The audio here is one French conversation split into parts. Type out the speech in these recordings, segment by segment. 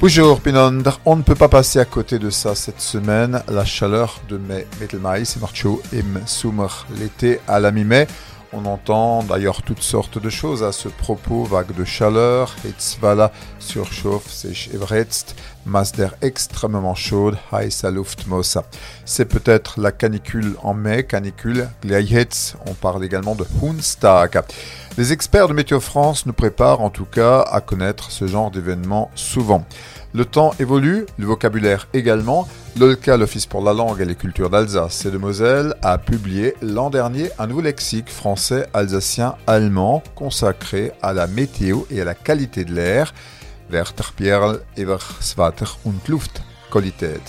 Bonjour Pinondre, on ne peut pas passer à côté de ça cette semaine. La chaleur de mai, Mittelmai, c'est marcho im Sommer, l'été à la mi-mai. On entend d'ailleurs toutes sortes de choses à ce propos, vague de chaleur, Hitzwalla, surchauffe, sich evretzt, masse d'air extrêmement chaude, heiße Luftmossa. C'est peut-être la canicule en mai, canicule, Gleihetz, on parle également de Hunstag. Les experts de Météo France nous préparent en tout cas à connaître ce genre d'événement souvent. Le temps évolue, le vocabulaire également. L'OLCA, l'Office pour la langue et les cultures d'Alsace et de Moselle, a publié l'an dernier un nouveau lexique français, alsacien, allemand consacré à la météo et à la qualité de l'air. Werter über Swater und Luft Qualität.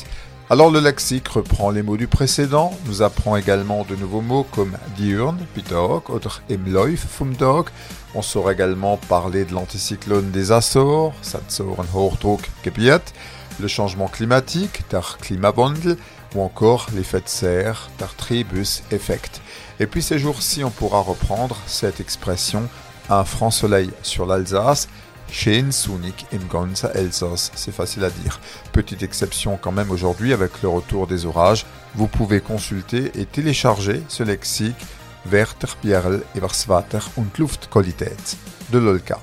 Alors le lexique reprend les mots du précédent, nous apprend également de nouveaux mots comme diurne, pitog, oder im Lauf vom Tag. On saura également parler de l'anticyclone des Açores, Satzoren Hochdruck Gebiet, le changement climatique, der Klimawandel, ou encore l'effet de serre, der Tribus-Effekt. Et puis ces jours-ci, on pourra reprendre cette expression un franc soleil sur l'Alsace Shane Sunik im Gonza Elsass, c'est facile à dire. Petite exception quand même aujourd'hui avec le retour des orages, vous pouvez consulter et télécharger ce lexique Werter, Bjerl, Everswater und Luftqualität de l'Olka.